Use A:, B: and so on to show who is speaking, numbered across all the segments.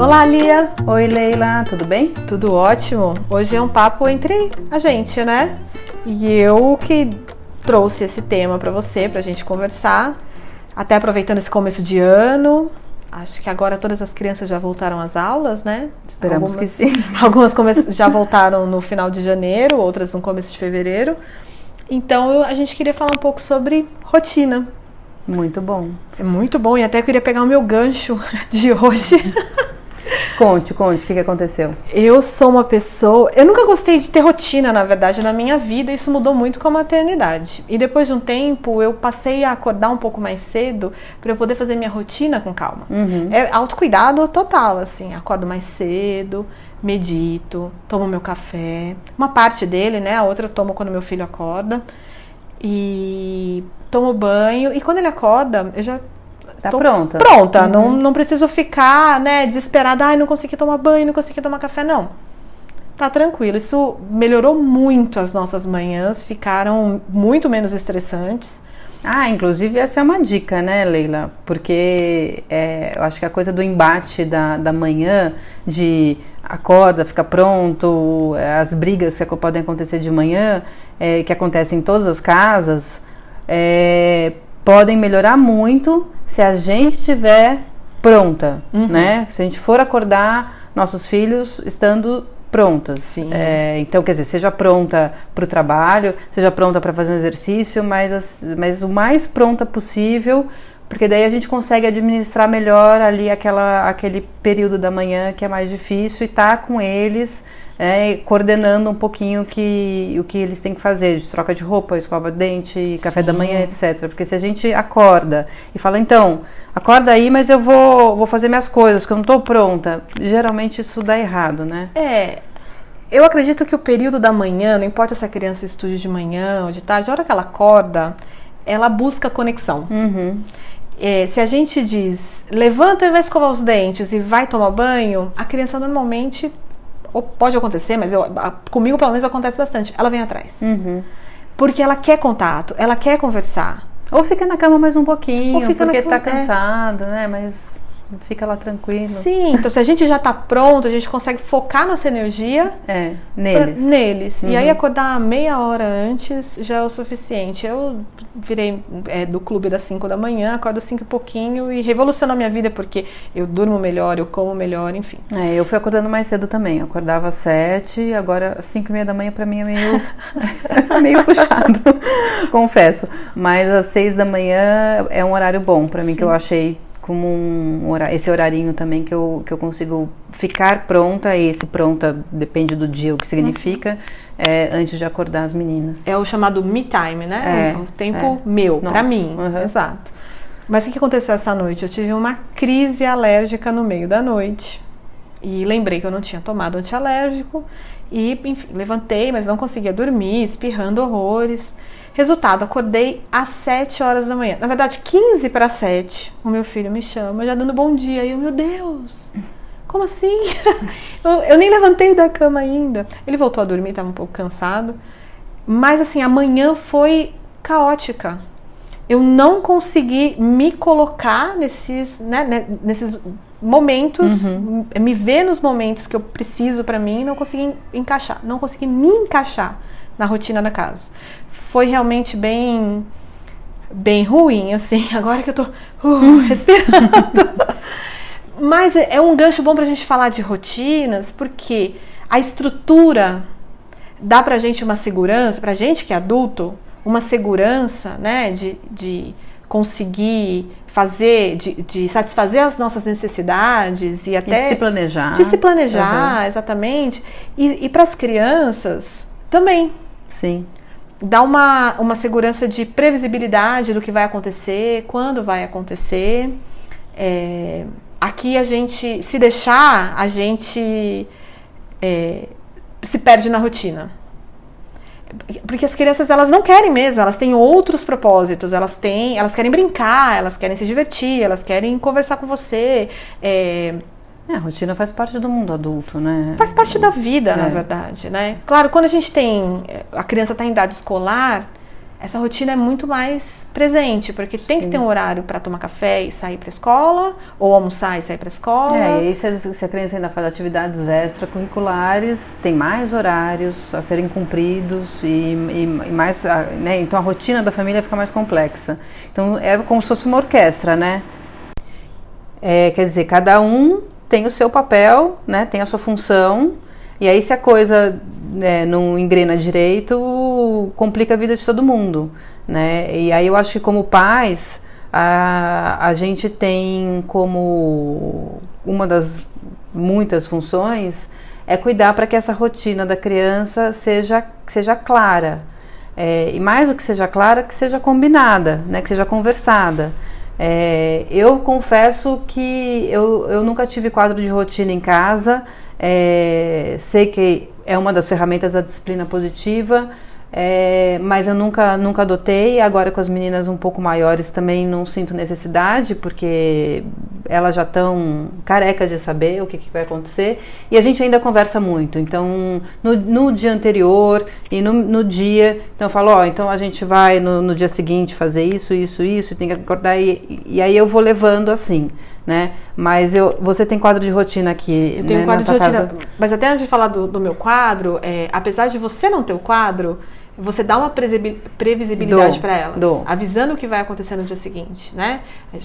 A: Olá, Lia.
B: Oi, Leila, tudo bem?
A: Tudo ótimo. Hoje é um papo entre a gente, né? E eu que trouxe esse tema para você, pra gente conversar. Até aproveitando esse começo de ano. Acho que agora todas as crianças já voltaram às aulas, né?
B: Esperamos algumas, que sim.
A: Algumas já voltaram no final de janeiro, outras no começo de fevereiro. Então a gente queria falar um pouco sobre rotina.
B: Muito bom.
A: É muito bom e até queria pegar o meu gancho de hoje.
B: Conte, conte, o que, que aconteceu?
A: Eu sou uma pessoa. Eu nunca gostei de ter rotina, na verdade, na minha vida. Isso mudou muito com a maternidade. E depois de um tempo, eu passei a acordar um pouco mais cedo para eu poder fazer minha rotina com calma. Uhum. É autocuidado total, assim. Acordo mais cedo, medito, tomo meu café. Uma parte dele, né? A outra eu tomo quando meu filho acorda. E tomo banho. E quando ele acorda, eu já
B: Tá pronta.
A: Pronta. Uhum. Não, não preciso ficar, né, desesperada. Ai, não consegui tomar banho, não consegui tomar café. Não. Tá tranquilo. Isso melhorou muito as nossas manhãs. Ficaram muito menos estressantes.
B: Ah, inclusive essa é uma dica, né, Leila? Porque é, eu acho que a coisa do embate da, da manhã, de acorda, fica pronto, as brigas que podem acontecer de manhã, é, que acontecem em todas as casas, é, podem melhorar muito se a gente estiver pronta, uhum. né? Se a gente for acordar nossos filhos estando prontas.
A: Sim.
B: É, então, quer dizer, seja pronta para o trabalho, seja pronta para fazer um exercício, mas, mas o mais pronta possível, porque daí a gente consegue administrar melhor ali aquela, aquele período da manhã que é mais difícil e tá com eles é, coordenando um pouquinho que, o que eles têm que fazer, de troca de roupa, escova de dente, café Sim. da manhã, etc. Porque se a gente acorda e fala, então, acorda aí, mas eu vou, vou fazer minhas coisas, que eu não estou pronta, geralmente isso dá errado, né?
A: É. Eu acredito que o período da manhã, não importa se a criança estude de manhã ou de tarde, a hora que ela acorda, ela busca conexão.
B: Uhum.
A: É, se a gente diz levanta e vai escovar os dentes e vai tomar banho, a criança normalmente pode acontecer, mas eu, comigo pelo menos acontece bastante. Ela vem atrás.
B: Uhum.
A: Porque ela quer contato, ela quer conversar.
B: Ou fica na cama mais um pouquinho, ou fica porque na... tá é. cansado, é. né? Mas fica lá tranquilo.
A: Sim, então se a gente já tá pronto, a gente consegue focar nossa energia
B: é, neles.
A: Pra, neles. Uhum. E aí uhum. acordar meia hora antes já é o suficiente. Eu virei é, do clube das 5 da manhã, acordo 5 e pouquinho e revolucionou minha vida porque eu durmo melhor, eu como melhor, enfim.
B: É, eu fui acordando mais cedo também. Eu acordava às 7, agora 5 e meia da manhã para mim é meio, meio puxado, confesso. Mas às 6 da manhã é um horário bom para mim Sim. que eu achei como um esse horarinho também que eu, que eu consigo ficar pronta, e esse pronta depende do dia, o que significa, é, antes de acordar as meninas.
A: É o chamado me time, né? É, o tempo é. meu, para mim. Uhum. Exato. Mas o que aconteceu essa noite? Eu tive uma crise alérgica no meio da noite. E lembrei que eu não tinha tomado antialérgico. E, enfim, levantei, mas não conseguia dormir, espirrando horrores. Resultado, acordei às 7 horas da manhã. Na verdade, 15 para 7. O meu filho me chama, já dando bom dia. E eu, meu Deus, como assim? eu, eu, nem levantei da cama ainda. Ele voltou a dormir, estava um pouco cansado. Mas assim, a manhã foi caótica. Eu não consegui me colocar nesses, né, né nesses momentos, uhum. me ver nos momentos que eu preciso para mim, não consegui encaixar, não consegui me encaixar na rotina da casa. Foi realmente bem bem ruim, assim, agora que eu tô uh, respirando. Mas é, é um gancho bom pra gente falar de rotinas, porque a estrutura dá pra gente uma segurança, pra gente que é adulto, uma segurança, né, de, de conseguir fazer, de, de, satisfazer as nossas necessidades e até.
B: E de se planejar.
A: De se planejar, uhum. exatamente. E, e para as crianças também.
B: Sim.
A: Dá uma, uma segurança de previsibilidade do que vai acontecer, quando vai acontecer. É, aqui a gente, se deixar, a gente é, se perde na rotina. porque as crianças elas não querem mesmo, elas têm outros propósitos, elas têm, elas querem brincar, elas querem se divertir, elas querem conversar com você. É,
B: é, a rotina faz parte do mundo adulto, né?
A: Faz parte da vida, é. na verdade, né? Claro, quando a gente tem a criança está em idade escolar, essa rotina é muito mais presente, porque tem Sim. que ter um horário para tomar café e sair para a escola, ou almoçar e sair para a escola.
B: É, e se a, se a criança ainda faz atividades extracurriculares, tem mais horários a serem cumpridos e, e, e mais, né? Então a rotina da família fica mais complexa. Então é como se fosse uma orquestra, né? É, quer dizer, cada um tem o seu papel, né? Tem a sua função. E aí se a coisa né, não engrena direito, complica a vida de todo mundo, né? E aí eu acho que como pais, a, a gente tem como uma das muitas funções é cuidar para que essa rotina da criança seja, seja clara. É, e mais do que seja clara, que seja combinada, né, que seja conversada. É, eu confesso que eu, eu nunca tive quadro de rotina em casa, é, sei que é uma das ferramentas da disciplina positiva, é, mas eu nunca, nunca adotei. Agora, com as meninas um pouco maiores, também não sinto necessidade, porque elas já estão carecas de saber o que, que, vai acontecer. E a gente ainda conversa muito. Então, no, no dia anterior e no, no, dia, então eu falo: Ó, então a gente vai no, no, dia seguinte fazer isso, isso, isso, e tem que acordar. E, e aí eu vou levando assim né? Mas eu, você tem quadro de rotina aqui.
A: Eu tenho
B: né,
A: quadro de rotina. Casa. Mas até antes de falar do, do meu quadro, é, apesar de você não ter o quadro, você dá uma previsibilidade para elas, dou. avisando o que vai acontecer no dia seguinte, né?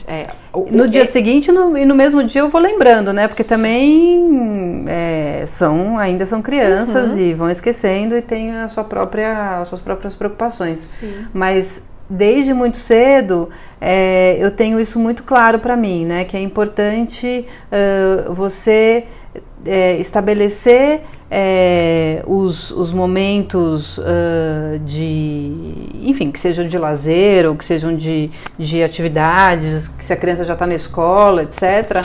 B: É, o, no o, dia é... seguinte no, e no mesmo dia eu vou lembrando, né? Porque também é, são ainda são crianças uhum. e vão esquecendo e têm a sua própria, as suas próprias preocupações. Sim. Mas desde muito cedo é, eu tenho isso muito claro para mim, né? Que é importante uh, você é, estabelecer é, os, os momentos uh, de, enfim, que sejam de lazer ou que sejam de, de atividades, que se a criança já está na escola, etc.,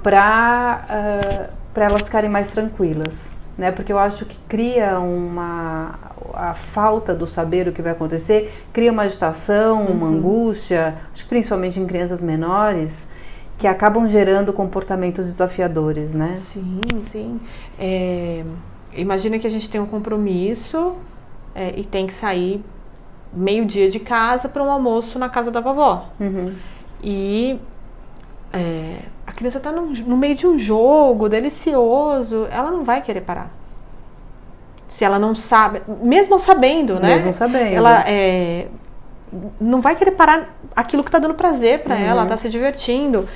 B: para uh, elas ficarem mais tranquilas né? Porque eu acho que cria uma a falta do saber o que vai acontecer, cria uma agitação, uma uhum. angústia, acho que principalmente em crianças menores, que acabam gerando comportamentos desafiadores, né?
A: Sim, sim. É, imagina que a gente tem um compromisso é, e tem que sair meio dia de casa para um almoço na casa da vovó. Uhum. E é, a criança está no, no, meio de um jogo delicioso, ela não vai querer parar. Se ela não sabe, mesmo sabendo, né?
B: Mesmo sabendo.
A: Ela é, não vai querer parar aquilo que está dando prazer para uhum. ela, está se divertindo.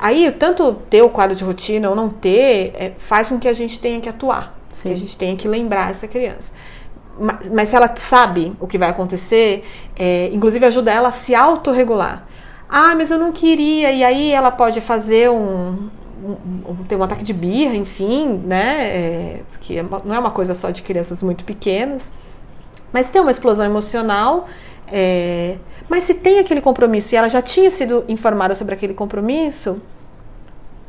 A: Aí, tanto ter o quadro de rotina ou não ter, é, faz com que a gente tenha que atuar. Sim. Que a gente tenha que lembrar essa criança. Mas, mas se ela sabe o que vai acontecer, é, inclusive ajuda ela a se autorregular. Ah, mas eu não queria. E aí ela pode fazer um, um, ter um ataque de birra, enfim, né? É, porque não é uma coisa só de crianças muito pequenas. Mas tem uma explosão emocional. É, mas se tem aquele compromisso e ela já tinha sido informada sobre aquele compromisso,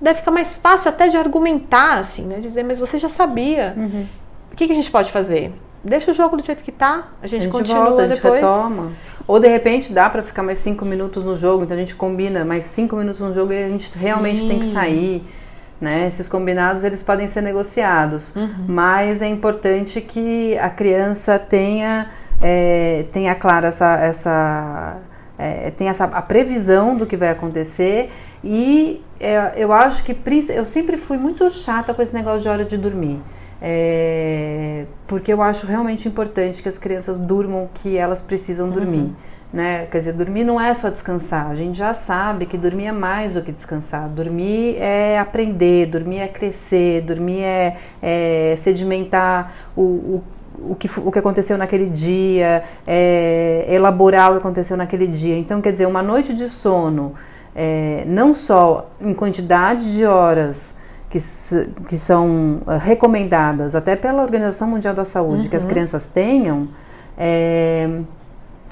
A: deve ficar mais fácil até de argumentar, assim, né? De dizer, mas você já sabia. Uhum. O que, que, a gente pode fazer? Deixa o jogo do jeito que tá, a gente, a gente continua volta, a gente depois.
B: Retoma. Ou de repente dá para ficar mais cinco minutos no jogo, então a gente combina mais cinco minutos no jogo e a gente Sim. realmente tem que sair. Né? Esses combinados eles podem ser negociados, uhum. mas é importante que a criança tenha é, tenha clara essa, essa é, tenha essa a previsão do que vai acontecer e é, eu acho que eu sempre fui muito chata com esse negócio de hora de dormir. É, porque eu acho realmente importante que as crianças durmam o que elas precisam dormir. Uhum. Né? Quer dizer, dormir não é só descansar. A gente já sabe que dormir é mais do que descansar. Dormir é aprender, dormir é crescer, dormir é, é sedimentar o, o o que, o que aconteceu naquele dia, é, elaborar o que aconteceu naquele dia. Então, quer dizer, uma noite de sono, é, não só em quantidade de horas, que, que são eh, recomendadas até pela Organização Mundial da Saúde uhum. que as uhum. crianças tenham, é,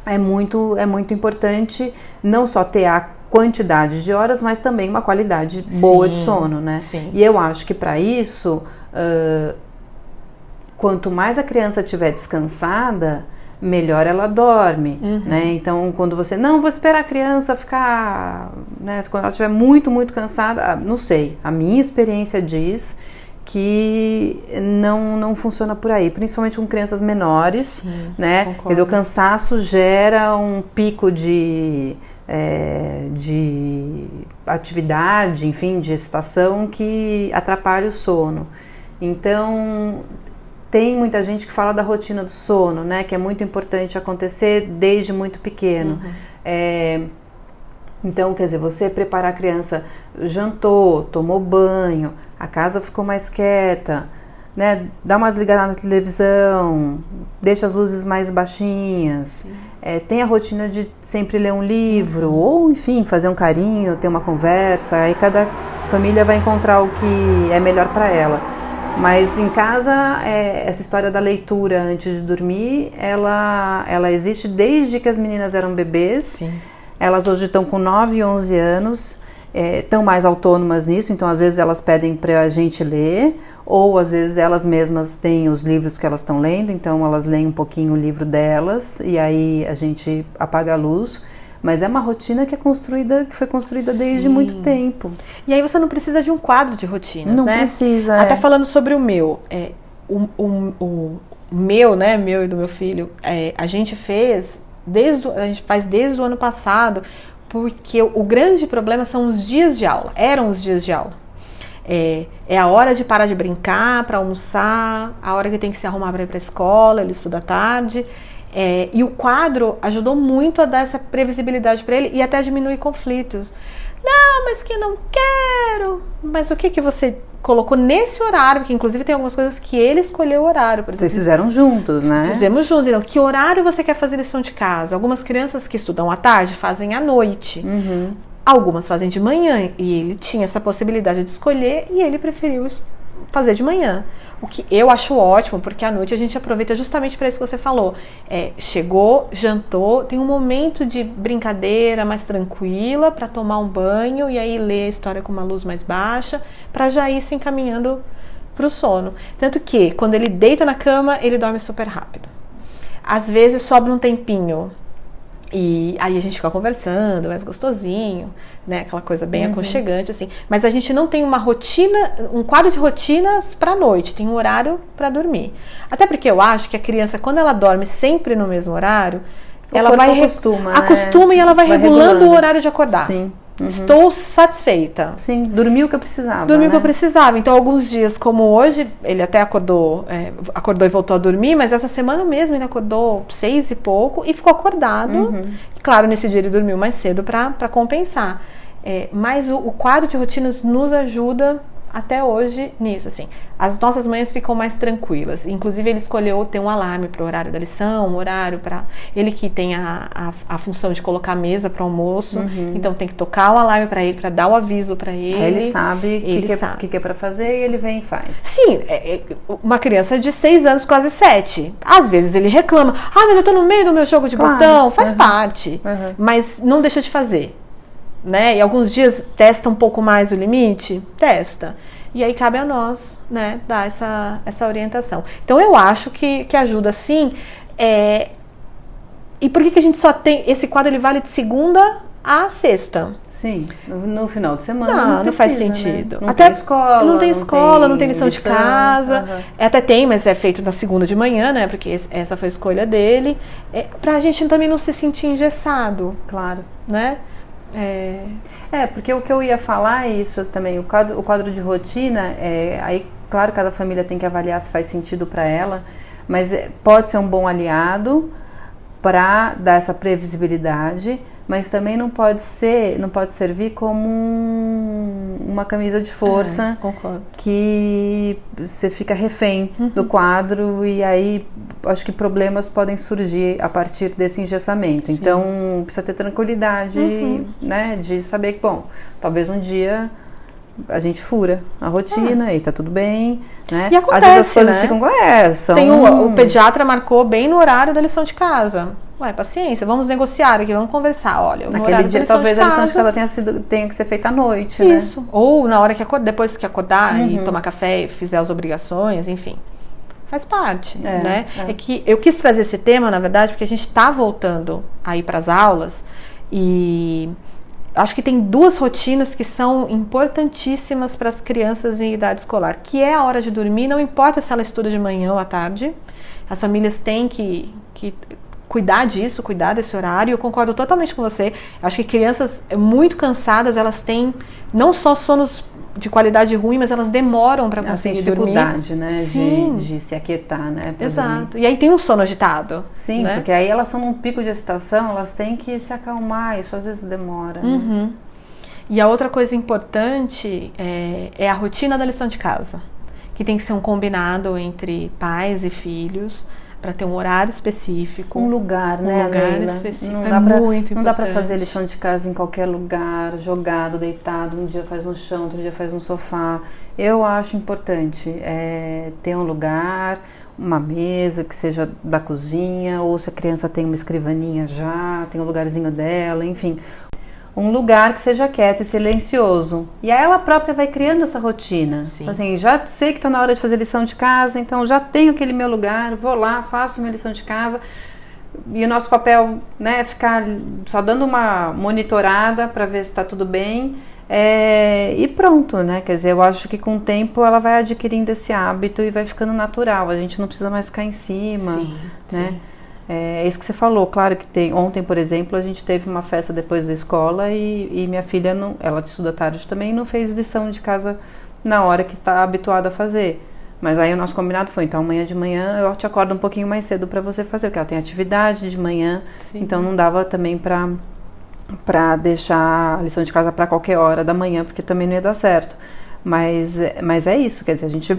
B: é, muito, é muito importante não só ter a quantidade de horas, mas também uma qualidade boa sim, de sono, né? Sim. E eu acho que para isso uh, quanto mais a criança estiver descansada, melhor ela dorme, uhum. né? Então, quando você não vou esperar a criança ficar, né? Quando ela estiver muito, muito cansada, ah, não sei. A minha experiência diz que não, não funciona por aí, principalmente com crianças menores, Sim, né? Concordo. Quer dizer, o cansaço gera um pico de, é, de atividade, enfim, de excitação que atrapalha o sono. Então, tem muita gente que fala da rotina do sono, né? Que é muito importante acontecer desde muito pequeno. Uhum. É, então, quer dizer, você preparar a criança, jantou, tomou banho, a casa ficou mais quieta, né? Dá uma desligada na televisão, deixa as luzes mais baixinhas. É, tem a rotina de sempre ler um livro, ou enfim, fazer um carinho, ter uma conversa. Aí cada família vai encontrar o que é melhor para ela. Mas em casa, é, essa história da leitura antes de dormir, ela, ela existe desde que as meninas eram bebês. Sim. Elas hoje estão com 9 e 11 anos, estão é, mais autônomas nisso, então às vezes elas pedem para a gente ler, ou às vezes elas mesmas têm os livros que elas estão lendo, então elas leem um pouquinho o livro delas, e aí a gente apaga a luz. Mas é uma rotina que é construída, que foi construída desde Sim. muito tempo.
A: E aí você não precisa de um quadro de rotinas,
B: não
A: né?
B: Não precisa.
A: Até é. falando sobre o meu, é, o, o, o, meu, né, meu e do meu filho, é, a gente fez desde a gente faz desde o ano passado, porque o, o grande problema são os dias de aula. Eram os dias de aula. É, é, a hora de parar de brincar, para almoçar, a hora que tem que se arrumar para ir para a escola, ele estuda à tarde. É, e o quadro ajudou muito a dar essa previsibilidade para ele e até diminuir conflitos. Não, mas que não quero. Mas o que que você colocou nesse horário? Que inclusive tem algumas coisas que ele escolheu o horário. Por
B: exemplo. Vocês fizeram juntos, né?
A: Fizemos juntos. Então, que horário você quer fazer lição de casa? Algumas crianças que estudam à tarde fazem à noite. Uhum. Algumas fazem de manhã e ele tinha essa possibilidade de escolher e ele preferiu fazer de manhã. O que eu acho ótimo, porque à noite a gente aproveita justamente para isso que você falou. É, chegou, jantou, tem um momento de brincadeira mais tranquila para tomar um banho e aí ler a história com uma luz mais baixa, para já ir se encaminhando para o sono. Tanto que quando ele deita na cama, ele dorme super rápido. Às vezes sobra um tempinho e aí a gente fica conversando, mais gostosinho, né? Aquela coisa bem uhum. aconchegante, assim. Mas a gente não tem uma rotina, um quadro de rotinas para noite, tem um horário para dormir. Até porque eu acho que a criança, quando ela dorme sempre no mesmo horário, o ela vai
B: acostuma,
A: né? acostuma e ela vai, vai regulando, regulando, o horário de acordar. Sim. Uhum. Estou satisfeita.
B: Sim, dormiu o que eu precisava.
A: Dormiu o
B: né?
A: que eu precisava. Então, alguns dias, como hoje, ele até acordou, é, acordou e voltou a dormir, mas essa semana mesmo ele acordou seis e pouco e ficou acordado. Uhum. Claro, nesse dia ele dormiu mais cedo para compensar. É, mas o, o quadro de rotinas nos ajuda até hoje nisso, assim. As nossas manhãs ficam mais tranquilas. Inclusive, ele escolheu ter um alarme para o horário da lição, um horário para. Ele que tem a, a, a, função de colocar a mesa para o almoço, uhum. então tem que tocar o alarme para ele, para dar o aviso para ele.
B: Aí ele sabe o que, é, que, que é para fazer e ele vem e faz.
A: Sim, é, é, uma criança de seis anos, quase sete. Às vezes ele reclama: ah, mas eu estou no meio do meu jogo de claro. botão. Faz uhum. parte, uhum. mas não deixa de fazer né? E alguns dias testa um pouco mais o limite, testa. E aí cabe a nós, né, dar essa, essa orientação. Então eu acho que, que ajuda sim. É... E por que, que a gente só tem. Esse quadro ele vale de segunda a sexta.
B: Sim, no, final de semana.
A: Não,
B: não,
A: precisa, não faz né? sentido.
B: Né? Não Até tem escola.
A: Não tem escola, não tem, não tem lição, lição, de casa. Uhum. Até tem, mas é feito na segunda de manhã, né? Porque essa foi a escolha dele. É, pra gente também não se sentir engessado.
B: Claro.
A: Né?
B: É... é, porque o que eu ia falar é isso também, o quadro, o quadro de rotina, é, aí, claro, cada família tem que avaliar se faz sentido para ela, mas é, pode ser um bom aliado para dar essa previsibilidade, mas também não pode ser, não pode servir como um, uma camisa de força
A: é,
B: que você fica refém uhum. do quadro e aí acho que problemas podem surgir a partir desse engessamento. Sim. Então precisa ter tranquilidade, uhum. né, de saber que bom, talvez um dia a gente fura a rotina é. e tá tudo bem, né?
A: E acontece, Às vezes as coisas
B: né? ficam é, são...
A: Tem o, o pediatra marcou bem no horário da lição de casa. Ué, paciência, vamos negociar aqui, vamos conversar. Olha,
B: naquele dia talvez a lição de casa tenha, sido, tenha que ser feita à noite,
A: né? Isso. Né? Ou na hora que acordar, depois que acordar uhum. e tomar café e fizer as obrigações, enfim. faz parte, é, né? É. é. que eu quis trazer esse tema, na verdade, porque a gente está voltando aí para as aulas e acho que tem duas rotinas que são importantíssimas para as crianças em idade escolar, que é a hora de dormir, não importa se ela estuda de manhã ou à tarde, as famílias têm que, que cuidar disso, cuidar desse horário. Eu concordo totalmente com você. Acho que crianças muito cansadas, elas têm não só sonos de qualidade ruim, mas elas demoram para conseguir
B: dormir.
A: dificuldade,
B: né? Sim. De, de, se aquietar, né?
A: Exato. Dormir. E aí tem um sono agitado.
B: Sim, né? porque aí elas são num pico de excitação, elas têm que se acalmar. Isso às vezes demora. Né?
A: Uhum. Né? E a outra coisa importante é, é a rotina da lição de casa, que tem que ser um combinado entre pais e filhos para ter um horário específico.
B: Um lugar, né?
A: Um lugar Leila? específico. Não
B: é
A: dá
B: pra,
A: muito
B: Não dá para fazer lição de casa em qualquer lugar, jogado, deitado. Um dia faz no chão, outro dia faz no sofá. Eu acho importante é, ter um lugar, uma mesa que seja da cozinha, ou se a criança tem uma escrivaninha já, tem um lugarzinho dela, enfim, um lugar que seja quieto e silencioso. E aí ela própria vai criando essa rotina. Sim. Assim, já sei que está na hora de fazer lição de casa, então já tenho aquele meu lugar, vou lá, faço minha lição de casa. E o nosso papel né, é ficar só dando uma monitorada para ver se está tudo bem. É, e pronto, né? Quer dizer, eu acho que com o tempo ela vai adquirindo esse hábito e vai ficando natural. A gente não precisa mais ficar em cima, sim, né? Sim. É, é isso que você falou, claro que tem. Ontem, por exemplo, a gente teve uma festa depois da escola e, e minha filha não, ela estuda tarde também, não fez lição de casa na hora que está habituada a fazer. Mas aí o nosso combinado foi, então amanhã de manhã eu te acordo um pouquinho mais cedo para você fazer, porque ela tem atividade de manhã, Sim. então não dava também para para deixar a lição de casa para qualquer hora da manhã, porque também não ia dar certo. Mas, mas é isso, quer dizer, a gente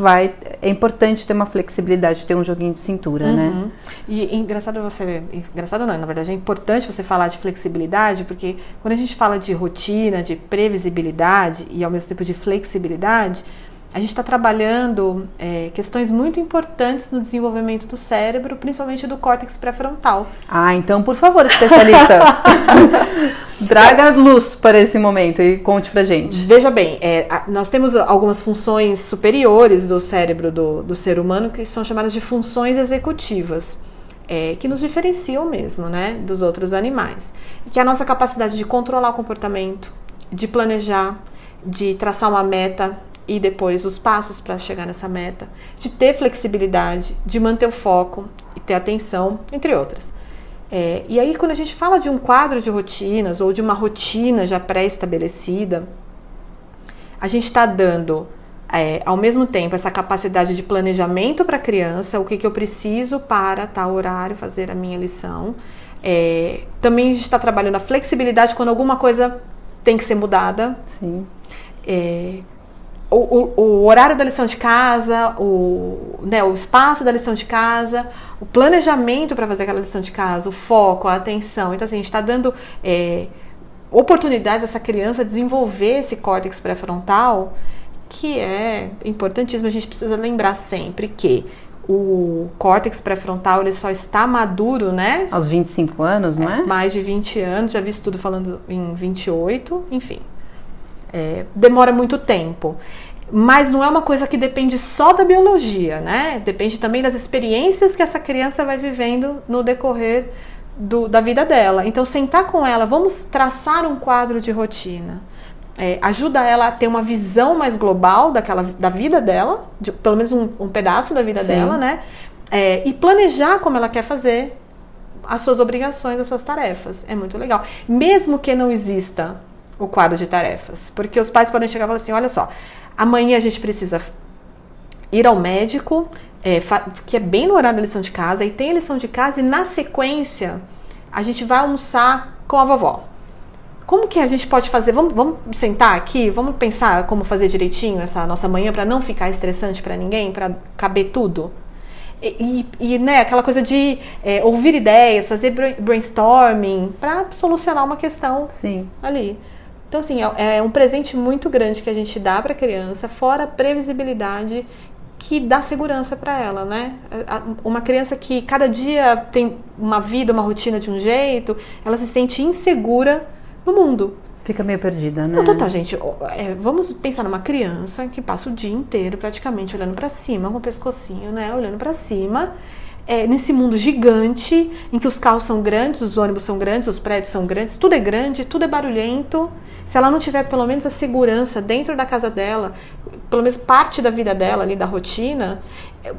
B: vai é importante ter uma flexibilidade, ter um joguinho de cintura, né? uhum. né?
A: E engraçado você, engraçado não, na verdade é importante você falar de flexibilidade, porque quando a gente fala de rotina, de previsibilidade e ao mesmo tempo de flexibilidade, a gente está trabalhando é, questões muito importantes no desenvolvimento do cérebro, principalmente do córtex pré-frontal.
B: Ah, então, por favor, especialista, traga luz para esse momento e conte pra gente.
A: Veja bem, é, nós temos algumas funções superiores do cérebro do, do ser humano que são chamadas de funções executivas. É, que nos diferenciam mesmo, né, dos outros animais. Que é a nossa capacidade de controlar o comportamento, de planejar, de traçar uma meta, e depois os passos para chegar nessa meta, de ter flexibilidade, de manter o foco e ter atenção, entre outras. É, e aí, quando a gente fala de um quadro de rotinas ou de uma rotina já pré-estabelecida, a gente está dando é, ao mesmo tempo essa capacidade de planejamento para a criança, o que, que eu preciso para tal horário fazer a minha lição. É, também a gente está trabalhando a flexibilidade quando alguma coisa tem que ser mudada.
B: Sim.
A: É, o, o, o, horário da lição de casa, o, né, o espaço da lição de casa, o planejamento para fazer aquela lição de casa, o foco, a atenção. Então, assim, a gente está dando é, oportunidades a essa criança desenvolver esse córtex pré-frontal, que é importantíssimo. A gente precisa lembrar sempre que o córtex pré-frontal ele só está maduro, né?
B: Aos 25 anos, não é?
A: é? Mais de 20 anos, já vi estudo falando em 28, enfim. É, demora muito tempo. Mas não é uma coisa que depende só da biologia, né? Depende também das experiências que essa criança vai vivendo no decorrer do, da vida dela. Então, sentar com ela, vamos traçar um quadro de rotina. É, ajuda ela a ter uma visão mais global daquela, da vida dela, de, pelo menos um, um, pedaço da vida Sim. dela, né? É, e planejar como ela quer fazer as suas obrigações, as suas tarefas. É muito legal. Mesmo que não exista o quadro de tarefas. Porque os pais podem chegar e falar assim: olha só, amanhã a gente precisa ir ao médico, é, que é bem no horário da lição de casa, e tem a lição de casa, e na sequência a gente vai almoçar com a vovó. Como que a gente pode fazer? Vamos, vamos sentar aqui, vamos pensar como fazer direitinho essa nossa manhã para não ficar estressante para ninguém, para caber tudo. E, e, e, né, aquela coisa de é, ouvir ideias, fazer brainstorming para solucionar uma questão
B: Sim.
A: ali. Então, assim, é, é um presente muito grande que a gente dá para a criança, fora a previsibilidade que dá segurança para ela, né? Uma criança que cada dia tem uma vida, uma rotina de um jeito, ela se sente insegura no mundo.
B: Fica meio perdida, né?
A: Não, total, gente. É, vamos pensar numa criança que passa o dia inteiro praticamente olhando para cima, com o pescocinho, né? Olhando para cima. É, nesse mundo gigante, em que os carros são grandes, os ônibus são grandes, os prédios são grandes, tudo é grande, tudo é barulhento. Se ela não tiver pelo menos a segurança dentro da casa dela, pelo menos parte da vida dela ali, da rotina,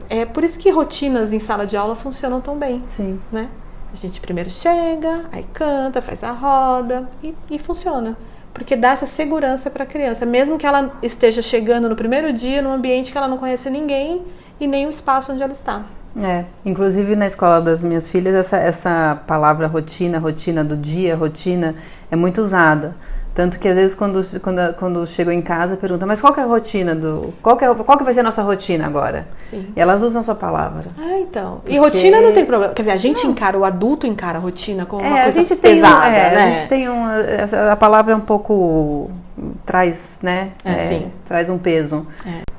A: é, é por isso que rotinas em sala de aula funcionam tão bem.
B: Sim.
A: Né? A gente primeiro chega, aí canta, faz a roda e, e funciona. Porque dá essa segurança para a criança, mesmo que ela esteja chegando no primeiro dia num ambiente que ela não conhece ninguém e nem o espaço onde ela está.
B: É, inclusive na escola das minhas filhas, essa, essa palavra rotina, rotina do dia, rotina, é muito usada. Tanto que às vezes quando, quando, quando chegam em casa perguntam, mas qual que é a rotina do. Qual que, é, qual que vai ser a nossa rotina agora?
A: Sim.
B: E elas usam essa palavra.
A: Ah, então. Porque... E rotina não tem problema. Quer dizer, a gente não. encara, o adulto encara a rotina como
B: é,
A: uma coisa pesada,
B: tem, é,
A: né?
B: A gente tem um. A palavra é um pouco. traz, né?
A: É, sim.
B: Traz um peso.
A: É.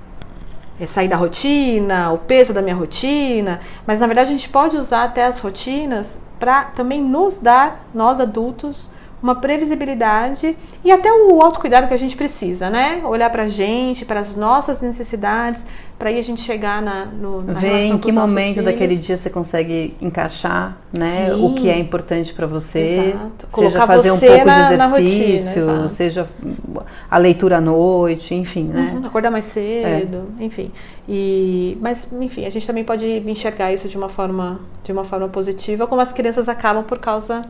A: É sair da rotina, o peso da minha rotina, mas na verdade a gente pode usar até as rotinas para também nos dar, nós adultos, uma previsibilidade e até o autocuidado que a gente precisa, né? Olhar para a gente, para as nossas necessidades, para aí a gente chegar na, no, na
B: Ver em que momento daquele dia você consegue encaixar, né? Sim. O que é importante para você.
A: Exato.
B: Seja
A: Colocar
B: fazer um pouco
A: na,
B: de exercício,
A: rotina,
B: seja a leitura à noite, enfim, né?
A: Uhum, acordar mais cedo, é. enfim. E, mas, enfim, a gente também pode enxergar isso de uma forma, de uma forma positiva, como as crianças acabam por causa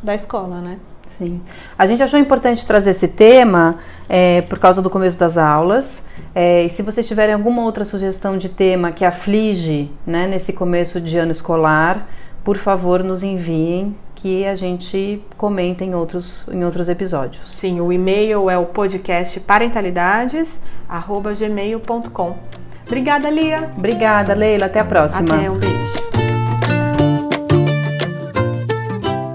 A: da escola, né?
B: Sim. A gente achou importante trazer esse tema é, por causa do começo das aulas. É, e se vocês tiverem alguma outra sugestão de tema que aflige né, nesse começo de ano escolar, por favor, nos enviem que a gente comenta em outros, em outros episódios.
A: Sim, o e-mail é o podcast parentalidades@gmail.com. Obrigada, Lia.
B: Obrigada, Leila. Até a próxima.
A: Até, um beijo.